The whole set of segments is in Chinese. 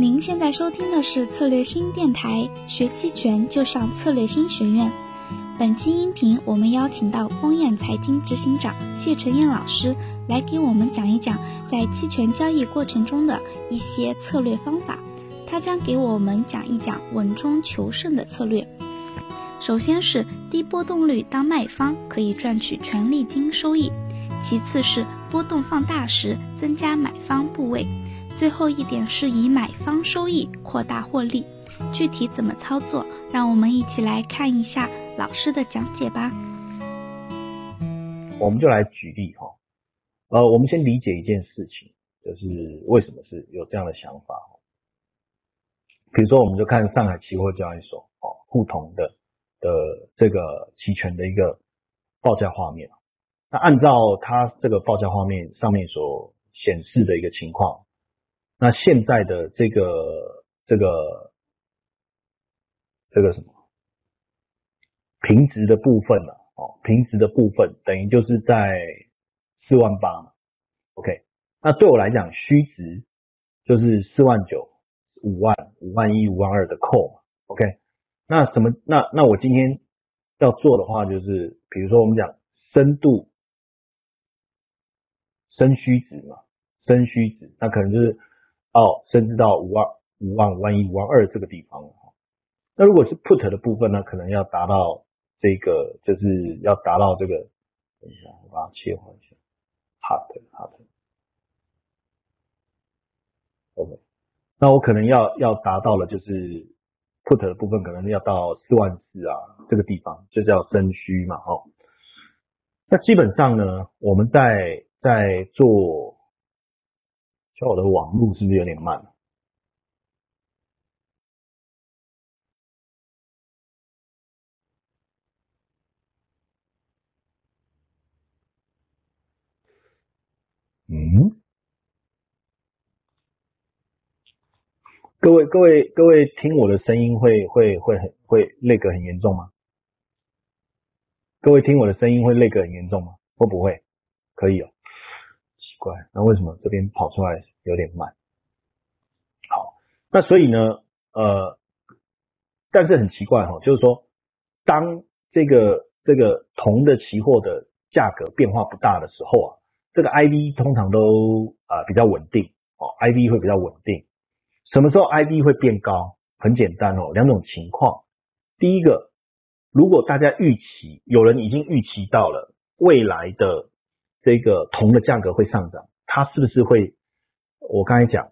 您现在收听的是策略新电台，学期权就上策略新学院。本期音频我们邀请到丰燕财经执行长谢晨燕老师来给我们讲一讲在期权交易过程中的一些策略方法。他将给我们讲一讲稳中求胜的策略。首先是低波动率当卖方可以赚取权利金收益，其次是波动放大时增加买方部位。最后一点是以买方收益扩大获利，具体怎么操作？让我们一起来看一下老师的讲解吧。我们就来举例哈，呃，我们先理解一件事情，就是为什么是有这样的想法。比如说，我们就看上海期货交易所哦，互同的的这个期权的一个报价画面。那按照它这个报价画面上面所显示的一个情况。那现在的这个这个这个什么平值的部分呢？哦，平值的部分等于就是在四万八，OK。那对我来讲，虚值就是四万九、五万、五万一、五万二的扣嘛，OK。那什么？那那我今天要做的话，就是比如说我们讲深度深虚值嘛，深虚值，那可能就是。哦，甚至到五万、五万、五万一、五万二这个地方。那如果是 put 的部分呢，可能要达到这个，就是要达到这个。等一下，我把它切换一下。hot，hot，OK。那我可能要要达到了，就是 put 的部分可能要到四万四啊，这个地方就叫升虚嘛，哦。那基本上呢，我们在在做。叫我的网络是不是有点慢？嗯？各位各位各位，听我的声音会会会很会累个很严重吗？各位听我的声音会累个很严重吗？会不会？可以哦。奇怪，那为什么这边跑出来有点慢？好，那所以呢，呃，但是很奇怪哈，就是说，当这个这个铜的期货的价格变化不大的时候啊，这个 I V 通常都啊比较稳定哦，I V 会比较稳定。什么时候 I V 会变高？很简单哦，两种情况。第一个，如果大家预期有人已经预期到了未来的。这个铜的价格会上涨，它是不是会？我刚才讲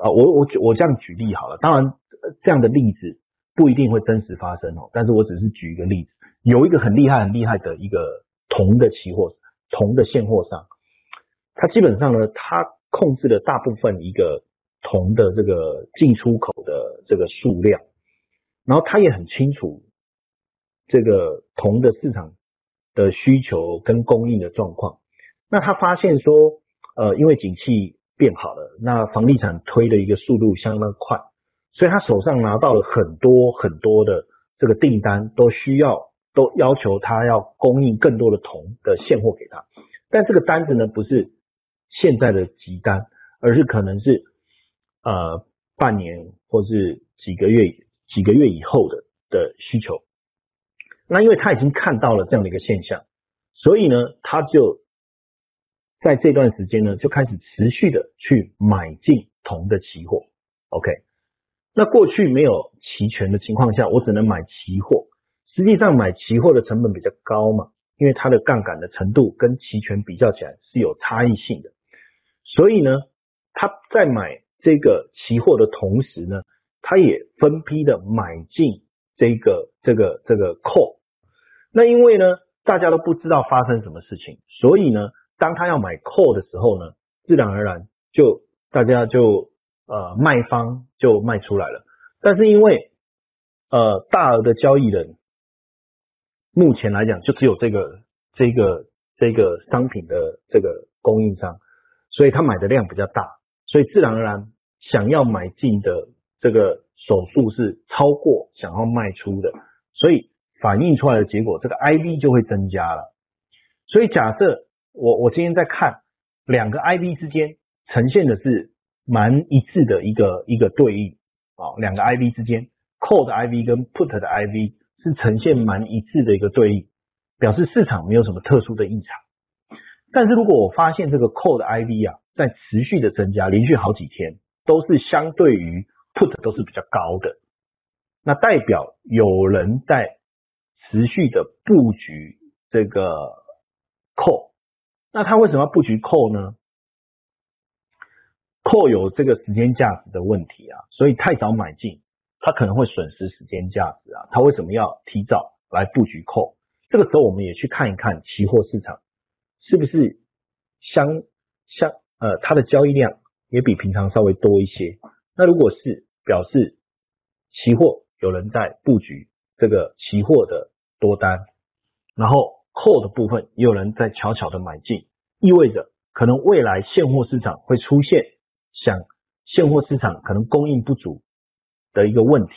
啊，我我我这样举例好了。当然，这样的例子不一定会真实发生哦。但是我只是举一个例子，有一个很厉害很厉害的一个铜的期货，铜的现货上，它基本上呢，它控制了大部分一个铜的这个进出口的这个数量，然后它也很清楚这个铜的市场的需求跟供应的状况。那他发现说，呃，因为景气变好了，那房地产推的一个速度相当快，所以他手上拿到了很多很多的这个订单，都需要都要求他要供应更多的铜的现货给他。但这个单子呢，不是现在的急单，而是可能是呃半年或是几个月几个月以后的的需求。那因为他已经看到了这样的一个现象，所以呢，他就。在这段时间呢，就开始持续的去买进铜的期货。OK，那过去没有期权的情况下，我只能买期货。实际上买期货的成本比较高嘛，因为它的杠杆的程度跟期权比较起来是有差异性的。所以呢，他在买这个期货的同时呢，他也分批的买进这个这个这个 call。那因为呢，大家都不知道发生什么事情，所以呢。当他要买 call 的时候呢，自然而然就大家就呃卖方就卖出来了。但是因为呃大额的交易人目前来讲就只有这个这个这个商品的这个供应商，所以他买的量比较大，所以自然而然想要买进的这个手数是超过想要卖出的，所以反映出来的结果，这个 IV 就会增加了。所以假设。我我今天在看两个 I V 之间呈现的是蛮一致的一个一个对应啊，两个 IV 之间，call 的 IV 跟 put 的 IV 是呈现蛮一致的一个对应，表示市场没有什么特殊的异常。但是如果我发现这个 call 的 IV 啊，在持续的增加，连续好几天都是相对于 put 都是比较高的，那代表有人在持续的布局这个 call。那他为什么要布局 call 呢？call 有这个时间价值的问题啊，所以太早买进，他可能会损失时间价值啊。他为什么要提早来布局 call？这个时候我们也去看一看期货市场是不是相相呃，它的交易量也比平常稍微多一些。那如果是表示期货有人在布局这个期货的多单，然后。Call 的部分也有人在悄悄的买进，意味着可能未来现货市场会出现像现货市场可能供应不足的一个问题。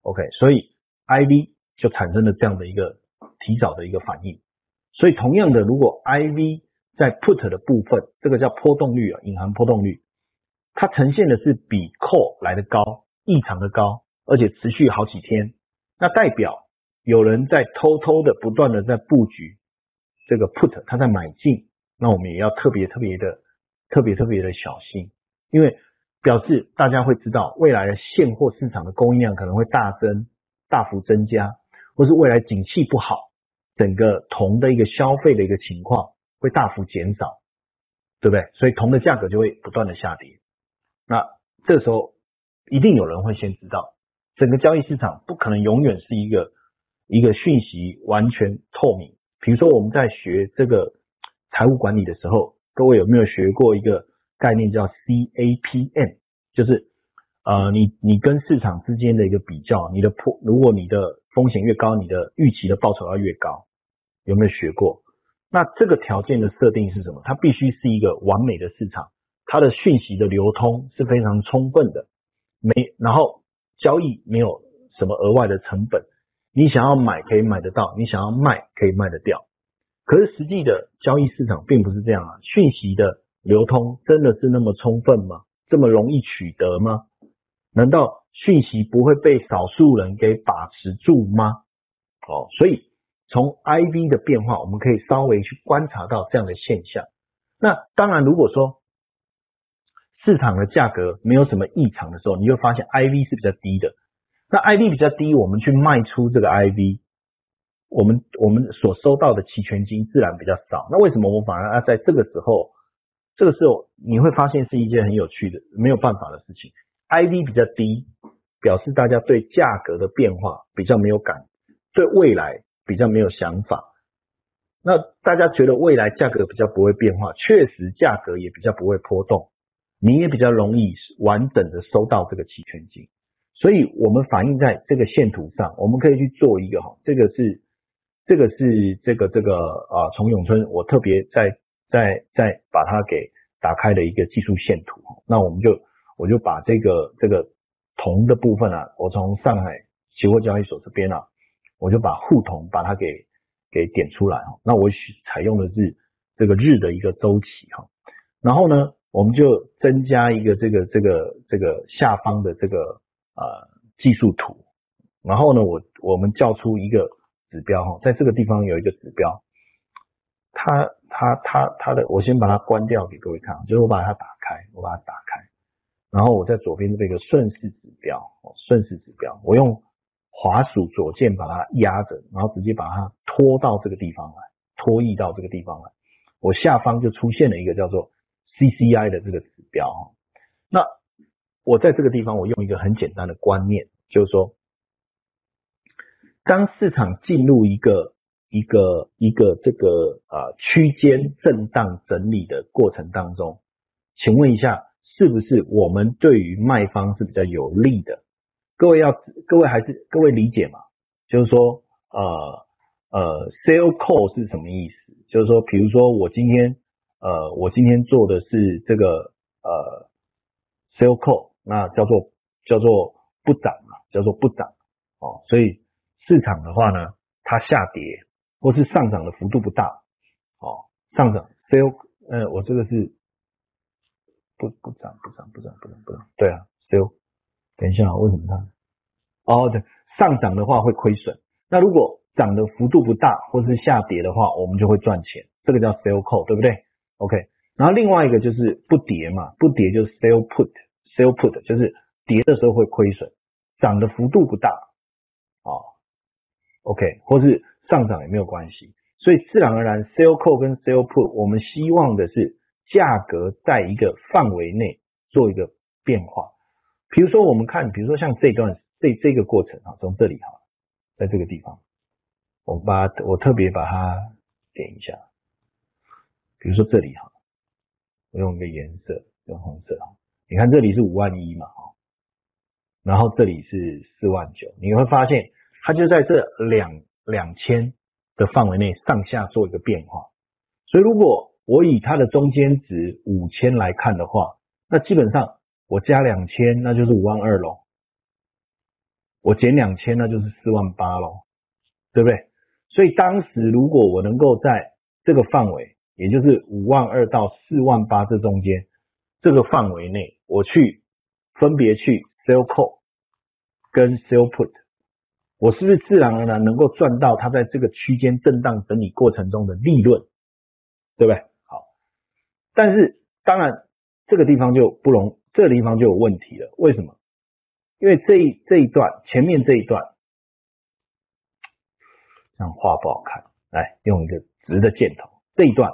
OK，所以 IV 就产生了这样的一个提早的一个反应。所以同样的，如果 IV 在 put 的部分，这个叫波动率啊，隐含波动率，它呈现的是比 call 来的高，异常的高，而且持续好几天，那代表。有人在偷偷的、不断的在布局这个 put，他在买进，那我们也要特别特别的、特别特别的小心，因为表示大家会知道未来的现货市场的供应量可能会大增、大幅增加，或是未来景气不好，整个铜的一个消费的一个情况会大幅减少，对不对？所以铜的价格就会不断的下跌。那这时候一定有人会先知道，整个交易市场不可能永远是一个。一个讯息完全透明。比如说，我们在学这个财务管理的时候，各位有没有学过一个概念叫 CAPM？就是呃，你你跟市场之间的一个比较，你的破，如果你的风险越高，你的预期的报酬要越高。有没有学过？那这个条件的设定是什么？它必须是一个完美的市场，它的讯息的流通是非常充分的，没然后交易没有什么额外的成本。你想要买可以买得到，你想要卖可以卖得掉。可是实际的交易市场并不是这样啊，讯息的流通真的是那么充分吗？这么容易取得吗？难道讯息不会被少数人给把持住吗？哦，所以从 IV 的变化，我们可以稍微去观察到这样的现象。那当然，如果说市场的价格没有什么异常的时候，你会发现 IV 是比较低的。那 IV 比较低，我们去卖出这个 IV，我们我们所收到的期权金自然比较少。那为什么我们反而要在这个时候？这个时候你会发现是一件很有趣的、没有办法的事情。IV 比较低，表示大家对价格的变化比较没有感，对未来比较没有想法。那大家觉得未来价格比较不会变化，确实价格也比较不会波动，你也比较容易完整的收到这个期权金。所以，我们反映在这个线图上，我们可以去做一个哈，这个是，这个是这个这个啊，从永春我特别在在在把它给打开的一个技术线图。那我们就我就把这个这个铜的部分啊，我从上海期货交易所这边啊，我就把沪铜把它给给点出来哈。那我采用的是这个日的一个周期哈。然后呢，我们就增加一个这个这个这个下方的这个。呃，技术图，然后呢，我我们叫出一个指标哈，在这个地方有一个指标，它它它它的，我先把它关掉给各位看，就是我把它打开，我把它打开，然后我在左边这个顺势指标，顺势指标，我用滑鼠左键把它压着，然后直接把它拖到这个地方来，拖移到这个地方来，我下方就出现了一个叫做 CCI 的这个指标，那。我在这个地方，我用一个很简单的观念，就是说，当市场进入一个一个一个这个啊区间震荡整理的过程当中，请问一下，是不是我们对于卖方是比较有利的？各位要各位还是各位理解嘛？就是说，呃呃，sell call 是什么意思？就是说，比如说我今天呃我今天做的是这个呃 sell call。那叫做叫做不涨嘛，叫做不涨哦，所以市场的话呢，它下跌或是上涨的幅度不大哦，上涨 sell 呃，我这个是不不涨不涨不涨不涨不涨，对啊，sell，等一下为什么它？哦对，上涨的话会亏损，那如果涨的幅度不大或是下跌的话，我们就会赚钱，这个叫 sell call，对不对？OK，然后另外一个就是不跌嘛，不跌就是 sell put Sell put 就是跌的时候会亏损，涨的幅度不大啊，OK，或是上涨也没有关系，所以自然而然 sell call 跟 sell put，我们希望的是价格在一个范围内做一个变化，比如说我们看，比如说像这段这这个过程啊，从这里哈，在这个地方。我把我特别把它点一下，比如说这里哈，我用一个颜色用红色哈，你看这里是五万一嘛哈，然后这里是四万九，你会发现它就在这两两千的范围内上下做一个变化，所以如果我以它的中间值五千来看的话，那基本上我加两千那就是五万二喽，我减两千那就是四万八喽，对不对？所以当时如果我能够在这个范围，也就是五万二到四万八这中间这个范围内，我去分别去 sell call 跟 sell put，我是不是自然而然能够赚到它在这个区间震荡整理过程中的利润，对不对？好，但是当然这个地方就不容，这个地方就有问题了。为什么？因为这一这一段前面这一段。这样画不好看，来用一个直的箭头。这一段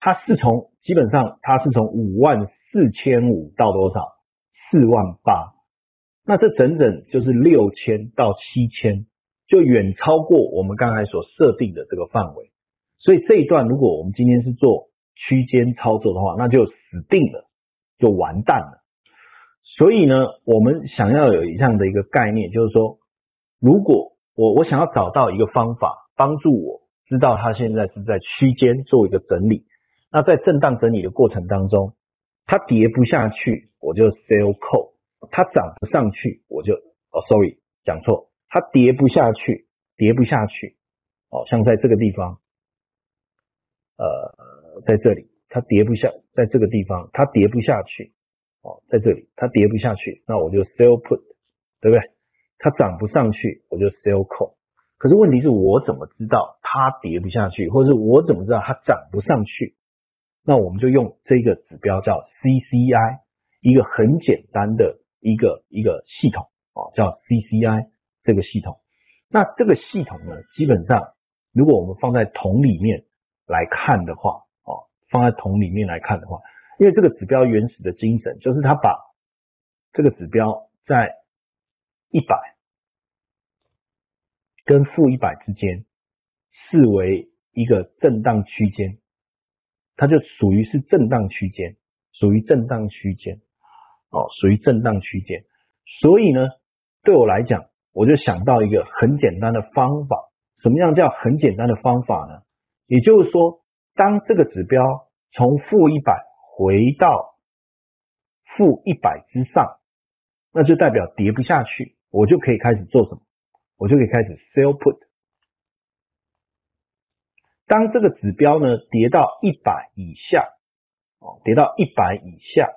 它是从基本上它是从五万四千五到多少？四万八。那这整整就是六千到七千，就远超过我们刚才所设定的这个范围。所以这一段如果我们今天是做区间操作的话，那就死定了，就完蛋了。所以呢，我们想要有这样的一个概念，就是说，如果我我想要找到一个方法。帮助我知道它现在是在区间做一个整理，那在震荡整理的过程当中，它跌不下去，我就 sell call；它涨不上去，我就哦，sorry，讲错，它跌不下去，跌不下去，哦，像在这个地方，呃，在这里它跌不下，在这个地方它跌不下去，哦，在这里它跌不下去，那我就 sell put，对不对？它涨不上去，我就 sell call。可是问题是我怎么知道它跌不下去，或者是我怎么知道它涨不上去？那我们就用这个指标叫 CCI，一个很简单的一个一个系统哦，叫 CCI 这个系统。那这个系统呢，基本上如果我们放在桶里面来看的话，哦，放在桶里面来看的话，因为这个指标原始的精神就是它把这个指标在一百。跟负一百之间视为一个震荡区间，它就属于是震荡区间，属于震荡区间，哦，属于震荡区间。所以呢，对我来讲，我就想到一个很简单的方法。什么样叫很简单的方法呢？也就是说，当这个指标从负一百回到负一百之上，那就代表跌不下去，我就可以开始做什么？我就可以开始 sell put。当这个指标呢跌到一百以下，哦，跌到一百以下，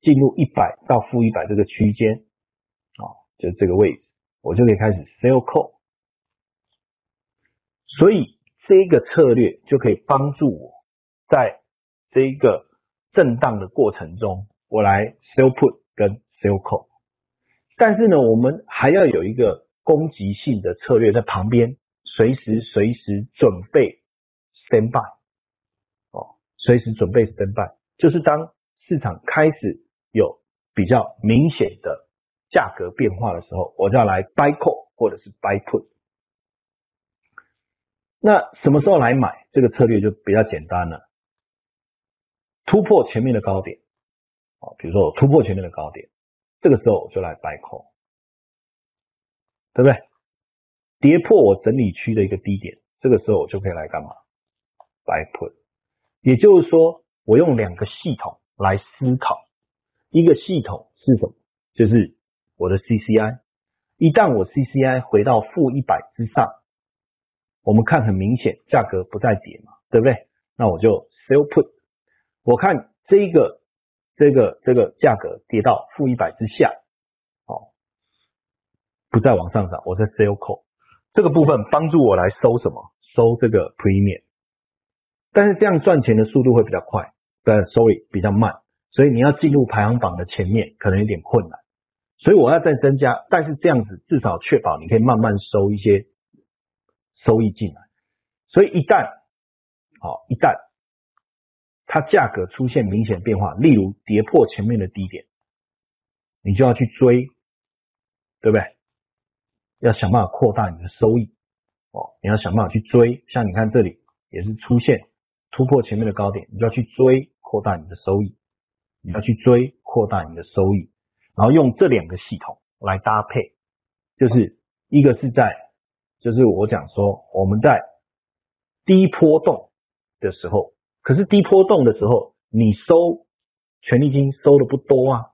进入一百到负一百这个区间，啊，就这个位置，我就可以开始 sell call。所以这个策略就可以帮助我在这一个震荡的过程中，我来 sell put 跟 sell call。但是呢，我们还要有一个。攻击性的策略在旁边，随时随时准备 stand by，哦，随时准备 stand by，就是当市场开始有比较明显的价格变化的时候，我就要来 buy call 或者是 buy put。那什么时候来买？这个策略就比较简单了。突破前面的高点，哦，比如说我突破前面的高点，这个时候我就来 buy call。对不对？跌破我整理区的一个低点，这个时候我就可以来干嘛 by put。也就是说，我用两个系统来思考，一个系统是什么？就是我的 CCI。一旦我 CCI 回到负一百之上，我们看很明显，价格不再跌嘛，对不对？那我就 sell put。我看这一个这个这个价格跌到负一百之下，哦，不再往上涨，我在 sell call 这个部分帮助我来收什么？收这个 premium，但是这样赚钱的速度会比较快，但收益比较慢，所以你要进入排行榜的前面可能有点困难，所以我要再增加，但是这样子至少确保你可以慢慢收一些收益进来，所以一旦好一旦它价格出现明显变化，例如跌破前面的低点，你就要去追，对不对？要想办法扩大你的收益。哦，你要想办法去追，像你看这里也是出现突破前面的高点，你就要去追，扩大你的收益。你要去追，扩大你的收益，然后用这两个系统来搭配，就是一个是在，就是我讲说我们在低波动的时候，可是低波动的时候你收权利金收的不多啊，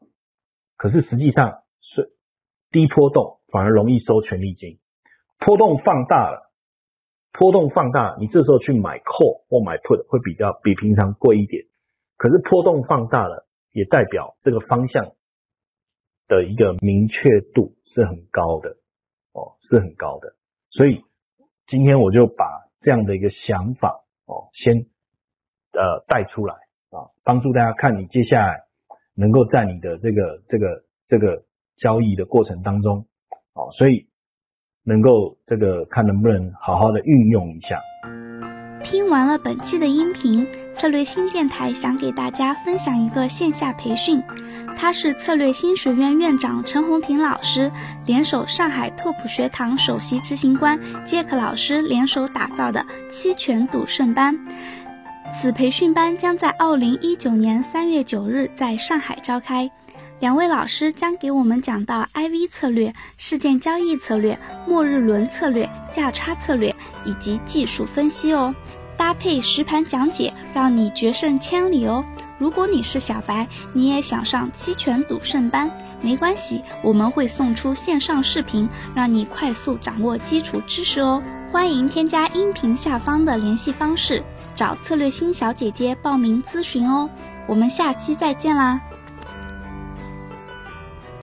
可是实际上是低波动反而容易收权利金，波动放大了。波动放大，你这时候去买 call 或买 put 会比较比平常贵一点。可是波动放大了，也代表这个方向的一个明确度是很高的哦，是很高的。所以今天我就把这样的一个想法哦，先呃带出来啊，帮助大家看你接下来能够在你的这个这个这个交易的过程当中哦，所以。能够这个看能不能好好的运用一下。听完了本期的音频，策略新电台想给大家分享一个线下培训，它是策略新学院院长陈红婷老师联手上海拓普学堂首席执行官杰克老师联手打造的期权赌圣班。此培训班将在二零一九年三月九日在上海召开。两位老师将给我们讲到 IV 策略、事件交易策略、末日轮策略、价差策略以及技术分析哦，搭配实盘讲解，让你决胜千里哦。如果你是小白，你也想上期权赌圣班，没关系，我们会送出线上视频，让你快速掌握基础知识哦。欢迎添加音频下方的联系方式，找策略星小姐姐报名咨询哦。我们下期再见啦！